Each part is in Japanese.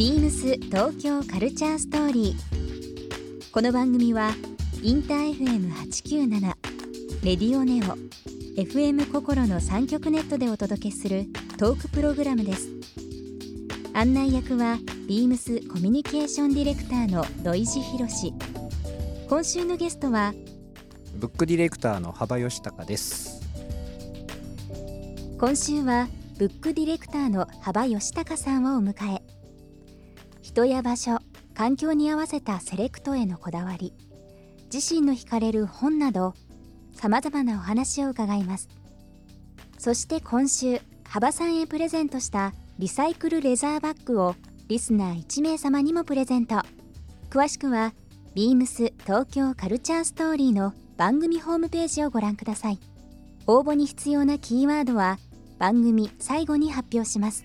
ビームス東京カルチャーストーリー。この番組はインター FM897 レディオネオ FM 心の三極ネットでお届けするトークプログラムです。案内役はビームスコミュニケーションディレクターの土井博志。今週のゲストはブックディレクターの幅義孝です今週はブックディレクターの幅義孝さんをお迎え人や場所環境に合わせたセレクトへのこだわり自身の惹かれる本などさまざまなお話を伺います。そして今週幅さんへプレゼントしたリサイクルレザーバッグをリスナー1名様にもプレゼント。詳しくはビームス東京カルチャーストーリーの番組ホームページをご覧ください。応募に必要なキーワードは番組最後に発表します。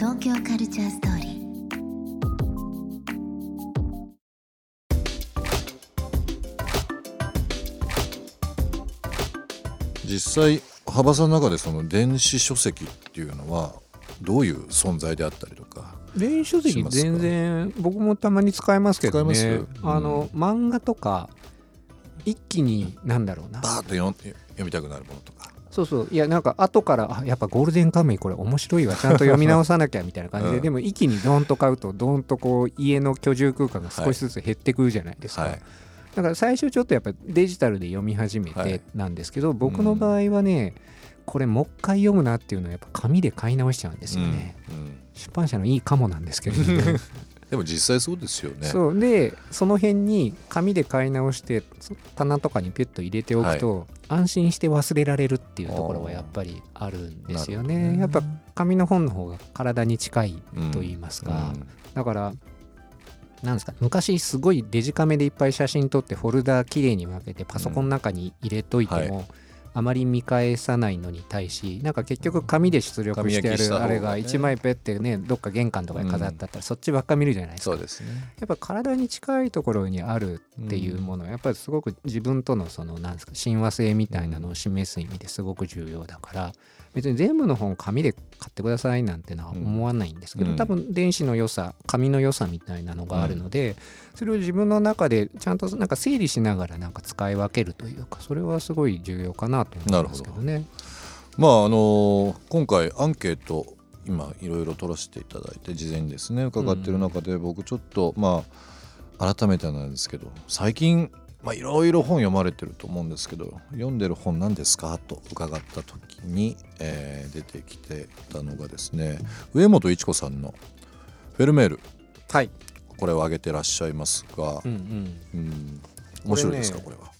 東京カルチャーストーリー。実際幅さんの中でその電子書籍っていうのはどういう存在であったりとか電子書籍全然僕もたまに使いますけどね。使います？うん。あの漫画とか一気になんだろうな。バーッと読みたくなるものとかそうそう。いやなんか後からあやっぱゴールデンカムイこれ面白いわ。ちゃんと読み直さなきゃみたいな感じで、うん。でも一気にドーンと買うとドーンとこう家の居住空間が少しずつ減ってくるじゃないですか、はい。だから最初ちょっとやっぱデジタルで読み始めはい。てなんですけど、僕の場合はね、これもう一回読むなっていうのはやっぱ紙で買い直しちゃうんですよね、うん。うん。出版社のいいかもなんですけれども でも実際そうですよね。そう。でその辺に紙で買い直してそ棚とかにピュッと入れておくと、安心して忘れられるっていうところはやっぱりあるんですよね。ね。やっぱ紙の本の方が体に近いと言いますか、うん。だからなんですか昔すごいデジカメでいっぱい写真撮ってフォルダきれいに分けてパソコンの中に入れといても、うん。はあまり見返さないのに対しなんか結局紙で出力してあるあれが1枚ペッてねどっか玄関とかに飾ってあったらそっちばっか見るじゃないですか。そうですね。やっぱ体に近いところにあるっていうものはやっぱりすごく自分とのそのなんですか親和性みたいなのを示す意味ですごく重要だから別に全部の本紙で買ってくださいなんてのは思わないんですけど、うん多分電子の良さ紙の良さみたいなのがあるので、それを自分の中でちゃんとなんか整理しながらなんか使い分けるというかそれはすごい重要かなと思うんですけどね。まああの今回アンケート今いろいろ取らせていただいて事前にですね伺ってる中で僕ちょっとまあ改めてなんですけど最近まあいろいろ本読まれてると思うんですけど読んでる本何ですか？と伺った時に、えー出てきてたのがですね上本一子さんの「フェルメール。はい、」これを挙げてらっしゃいますが。う、んうん。うん、面白いですか？ここれは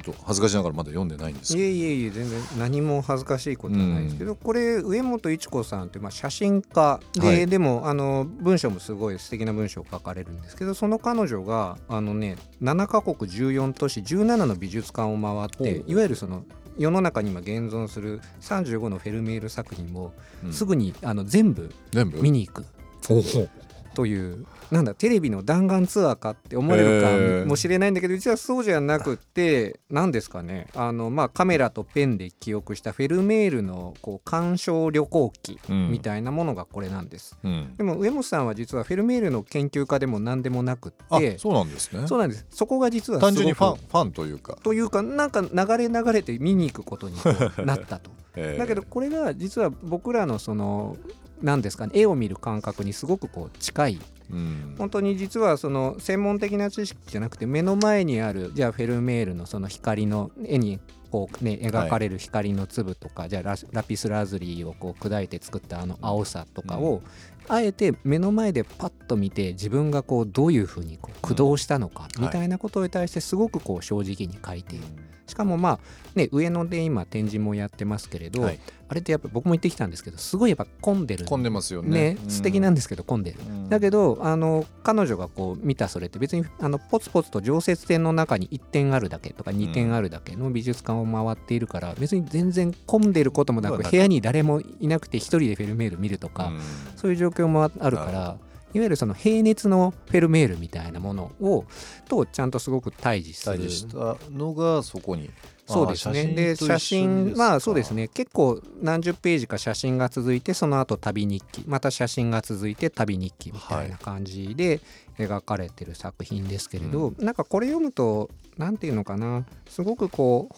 ちょっと恥ずかしながらまだ読んでないんですいけど。えいえいえ全然何も恥ずかしいことはないですけど、これ上本一子さんってまあ写真家で、はい。でもあの文章もすごい素敵な文章を書かれるんですけどその彼女があのね7カ国14都市17の美術館を回っていわゆるその世の中に今現存する35のフェルメール作品をうん。すぐにあの全部全部？見に行く。ほうほうというなんだテレビの弾丸ツアーかって思われるかもしれないんだけど実はそうじゃなくって何ですかね。あの、まあ、カメラとペンで記憶したフェルメールのこう鑑賞旅行記うん。みたいなものがこれなんです。うん。でも上本さんは実はフェルメールの研究家でも何でもなくっあてそうなんですね。そうなんです。そこが実は単純にファンファンというか、というかなんか流れ流れて見に行くことになったと。えーだけどこれが実は僕らのその何ですかね絵を見る感覚にすごくこう近い。うん。本当に実はその専門的な知識じゃなくて目の前にあるじゃあフェルメールのその光の絵にこうね描かれる光の粒とか、じゃあララピスラズリーをこう砕いて作ったあの青さとかを、あえて目の前でパッと見て自分がこうどういうふうにこう駆動したのかうん。みたいなことに対してすごくこう正直に書いている。しかもまあね上野で今展示もやってますけれど、はい。あれってやっぱ僕も行ってきたんですけどすごいやっぱ混んでる混んでますよね。ね素敵なんですけど混んでる、うん。だけどあの彼女がこう見たそれって別にあのポツポツと常設展の中に1点あるだけとか2点あるだけの美術館を回っているから別に全然混んでることもなまあく部屋に誰もいなくて1人でフェルメール見るとか、うん。そういう状況もああるからいわゆるその平熱のフェルメールみたいなものをとちゃんとすごく対峙する。対峙したのがそこに。そうですね。で、写真、まあそうですね、結構何十ページか写真が続いて、その後旅日記、また写真が続いて旅日記みたいな感じで描かれてる作品ですけれど、なんかこれ読むと、なんていうのかな、すごくこう、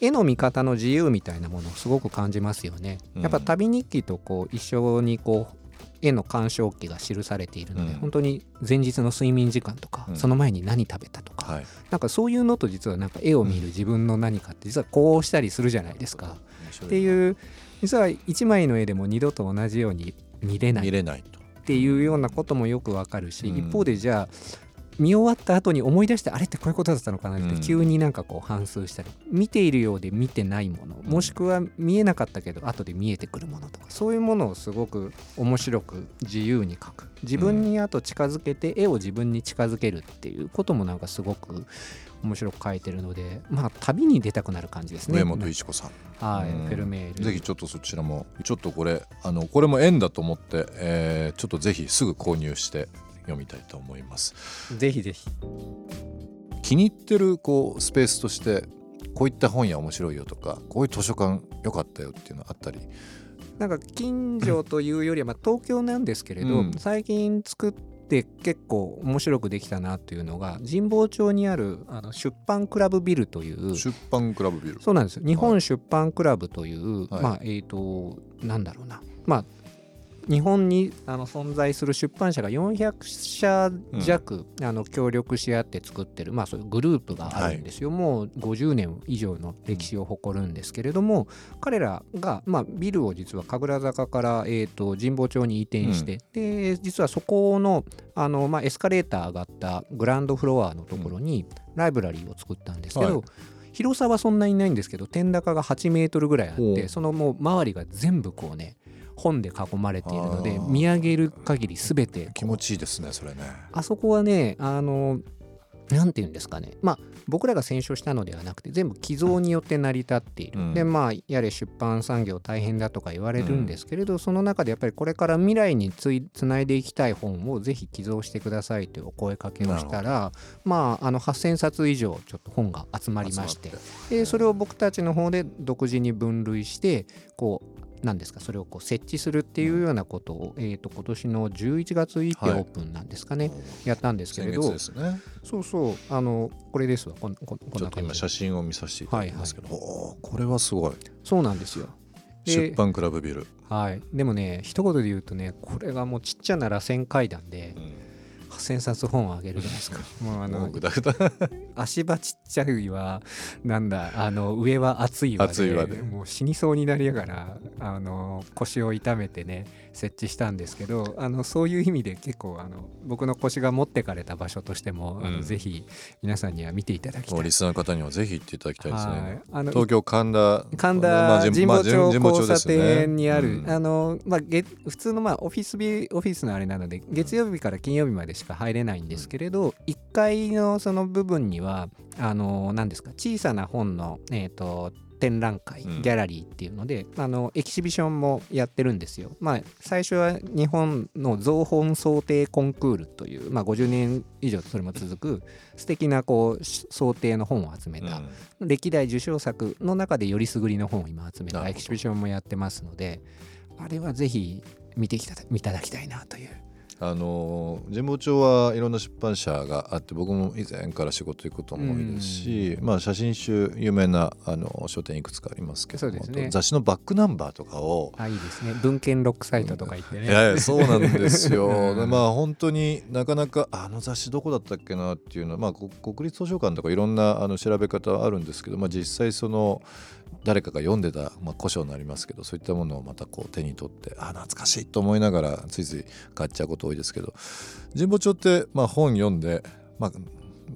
絵の見方の自由みたいなものをすごく感じますよね。うん。やっぱ旅日記とこう一緒にこう絵の鑑賞記が記されているので、うん。本当に前日の睡眠時間とか、うん。その前に何食べたとか、はい。なんかそういうのと実はなんか絵を見る自分の何かって実はこうしたりするじゃないですか。ってういう実は一枚の絵でも二度と同じように見れない。っ見れないと。ていうようなこともよくわかるし、うん。一方でじゃあ見終わった後に思い出してあれってこういうことだったのかなっうん。て急になんかこう反芻したり、見ているようで見てないもの。もしくは見えなかったけど後で見えてくるものとか。そういうものをすごく面白く自由に描く。自分にあと近づけて絵を自分に近づけるっていうこともなんかすごく面白く描いてるのでまあ旅に出たくなる感じですね。上本一子さん。はい、うん。フェルメール。ぜひちょっとそちらもちょっとこれあのこれも縁だと思って、えーちょっとぜひすぐ購入して読みたいと思います。ぜひぜひ。気に入ってるこうスペースとしてこういった本屋面白いよとかこういう図書館良かったよっていうのあったり。なんか近所というよりは、まあ、東京なんですけれど、うん。最近作って結構面白くできたなっていうのが神保町にあるあの出版クラブビルという出版クラブビル。そうなんです。よ日本出版クラブという、はい。まあえっ、となんだろうな。まあ日本にあの存在する出版社が400社弱、あの協力し合って作ってる、まあ、そういうグループがあるんですよ、もう50年以上の歴史を誇るんですけれども、彼らが、まあ、ビルを実は神楽坂から、えー、と神保町に移転して、で実はそこのあの、まあ、エスカレーター上がったグランドフロアのところにライブラリーを作ったんですけど、はい。広さはそんなにないんですけど天高が8メートルぐらいあってそのもう周りが全部こうね本で囲まれているので見上げる限り全て気持ちいいですねそれね。あそこはねあのなんていうんですかね。まあ僕らが選書したのではなくて全部寄贈によって成り立っている、うん。でまあやれ出版産業大変だとか言われるんですけれど、その中でやっぱりこれから未来についつないでいきたい本をぜひ寄贈してくださいというお声かけをしたらまああの8,000冊以上ちょっと本が集まりまして。でそれを僕たちの方で独自に分類してこう何ですか？それをこう設置するっていうようなことを、えー、と今年の11月い。オープンなんですかね、やったんですけれ先どね。そうそう。あのこれですわ。こんこんこんちょっと今な感じ写真を見させていただきますけど、おーこれはすごい。そうなんですよ。で出版クラブビル、はい。でもね一言で言うとねこれがもうちっちゃな螺旋階段で8,000冊本をあげるじゃないですか。もうあの 足場ちっちゃいはなんだあの上は厚いわで。厚いわで。もう死にそうになりながらあの腰を痛めてね設置したんですけどあのそういう意味で結構あの僕の腰が持ってかれた場所としても、あのうん。ぜひ皆さんには見ていただきたい。リスナーの方にはぜひ行っていただきたいですね、はい。あの東京神田神まあ田神保町まあ交差点にある、うん。あのまあ、げ普通のまあオフィスビオフィスのあれなので月曜日から金曜日までしか入れないんですけれど、1階のその部分にはあの何ですか小さな本の、えー、と展覧会ギうん。ャラリーっていうので、あのエキシビションもやってるんですよ。まあ、最初は日本の造本想定コンクールという、まあ、50年以上それも続く素敵なこう想定の本を集めた、歴代受賞作の中でよりすぐりの本を今集めたエキシビションもやってますのであれはぜひ見てきたいただきたいなというあの神保町はいろんな出版社があって僕も以前から仕事行くことも多いですし、まあ、写真集有名なあの書店いくつかありますけどね雑誌のバックナンバーとかをあいいですね。文献ロックサイトとか言ってね、いやいやそうなんですよ、う んでまあ本当になかなかあの雑誌どこだったっけなっていうのは、まあ、こ 国立図書館とかいろんなあの調べ方はあるんですけど、まあ、実際その誰かが読んでた、まあ、古書になりますけどそういったものをまたこう手に取ってあ懐かしいと思いながらついつい買っちゃうこと多いですけど神保町って、まあ、本読んで、まあ、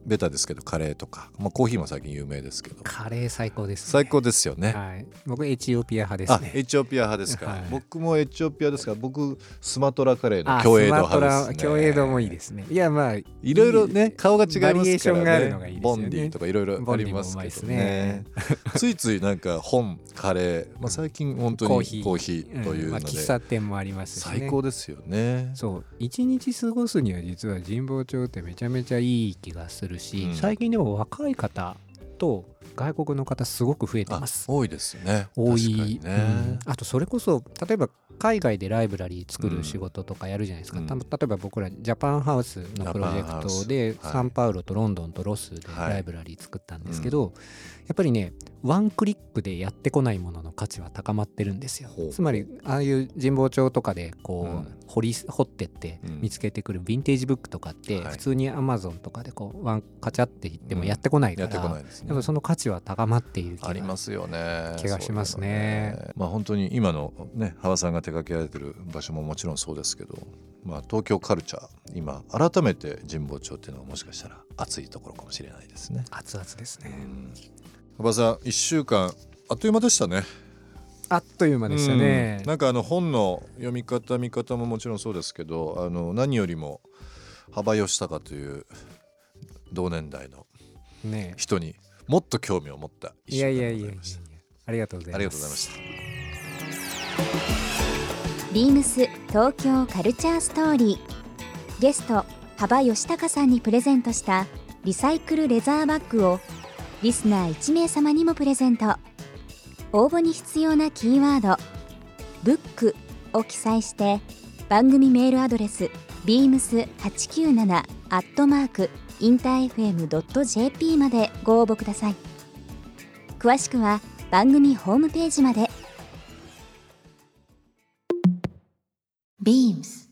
ベタですけどカレーとか、まあ、コーヒーも最近有名ですけど。カレー最高です、ね、最高ですよね、はい、僕エチオピア派ですあねエチオピア派ですか、はい。僕もエチオピアですから僕スマトラカレーの共栄度派ですね。共栄度もいいですね。いやまあいろいろね顔が違いますからね。バリエーションがあるのがいいですよね。ボンディとかいろいろありますけどね。ついついなんか本カレー、まあ、最近本当にコーヒー。コーヒーというので、ん。まあ、喫茶店もありますし、ね、最高ですよね。そう。一日過ごすには実は神保町ってめちゃめちゃいい気がするし、うん。最近でも若い方と外国の方すごく増えてます。多いですね。多い、ね、うん。あとそれこそ例えば海外でライブラリー作る仕事とかやるじゃないですか、うん。た例えば僕らジャパンハウスのプロジェクトでサンパウロとロンドンとロスではいライブラリー作ったんですけど、やっぱりねワンクリックでやってこないものの価値は高まってるんですよ。つまりああいう神保町とかでこう、うん掘り掘ってってうん。見つけてくるヴィンテージブックとかってはい。普通にアマゾンとかでこうワンカチャっていってもやってこないから、やってこないですね。やっぱその価値は高まっている気がありますよね。気がしますね。そういうのまあ本当に今のね羽場さんが手掛けられてる場所ももちろんそうですけど、まあ、東京カルチャー今改めて神保町っていうのはもしかしたら熱いところかもしれないですね。熱々ですね、羽場さん1週間あっという間でしたね。あっという間でしたね。うん、なんかあの本の読み方見方ももちろんそうですけどあの何よりも幅義高という同年代のね。人にもっと興味を持った一い週間やいやいやいやでございました。ありがとうございます。ありがとうございました。ビームス東京カルチャーストーリー。ゲスト幅義孝さんにプレゼントしたリサイクルレザーバッグをリスナー1名様にもプレゼント応募に必要なキーワード「ブック」を記載して番組メールアドレス beams897 アットマークインター FM.jp までご応募ください。詳しくは番組ホームページまで。ビームス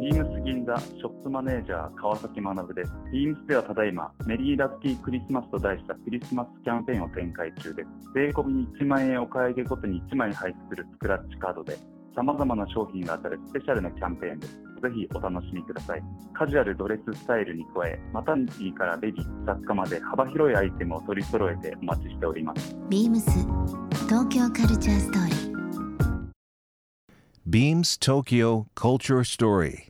ビームス銀座ショップマネージャー川崎学です。ビームスではただいまメリーラッキークリスマスと題したクリスマスキャンペーンを展開中です。税込みに1万円お買い上げごとに1枚入ってくるスクラッチカードで様々な商品が当たるスペシャルなキャンペーンです。ぜひお楽しみください。カジュアルドレススタイルに加え、マタニティからベビー、雑貨まで幅広いアイテムを取り揃えてお待ちしております。ビームス東京カルチャーストーリー Beams Tokyo Culture Story.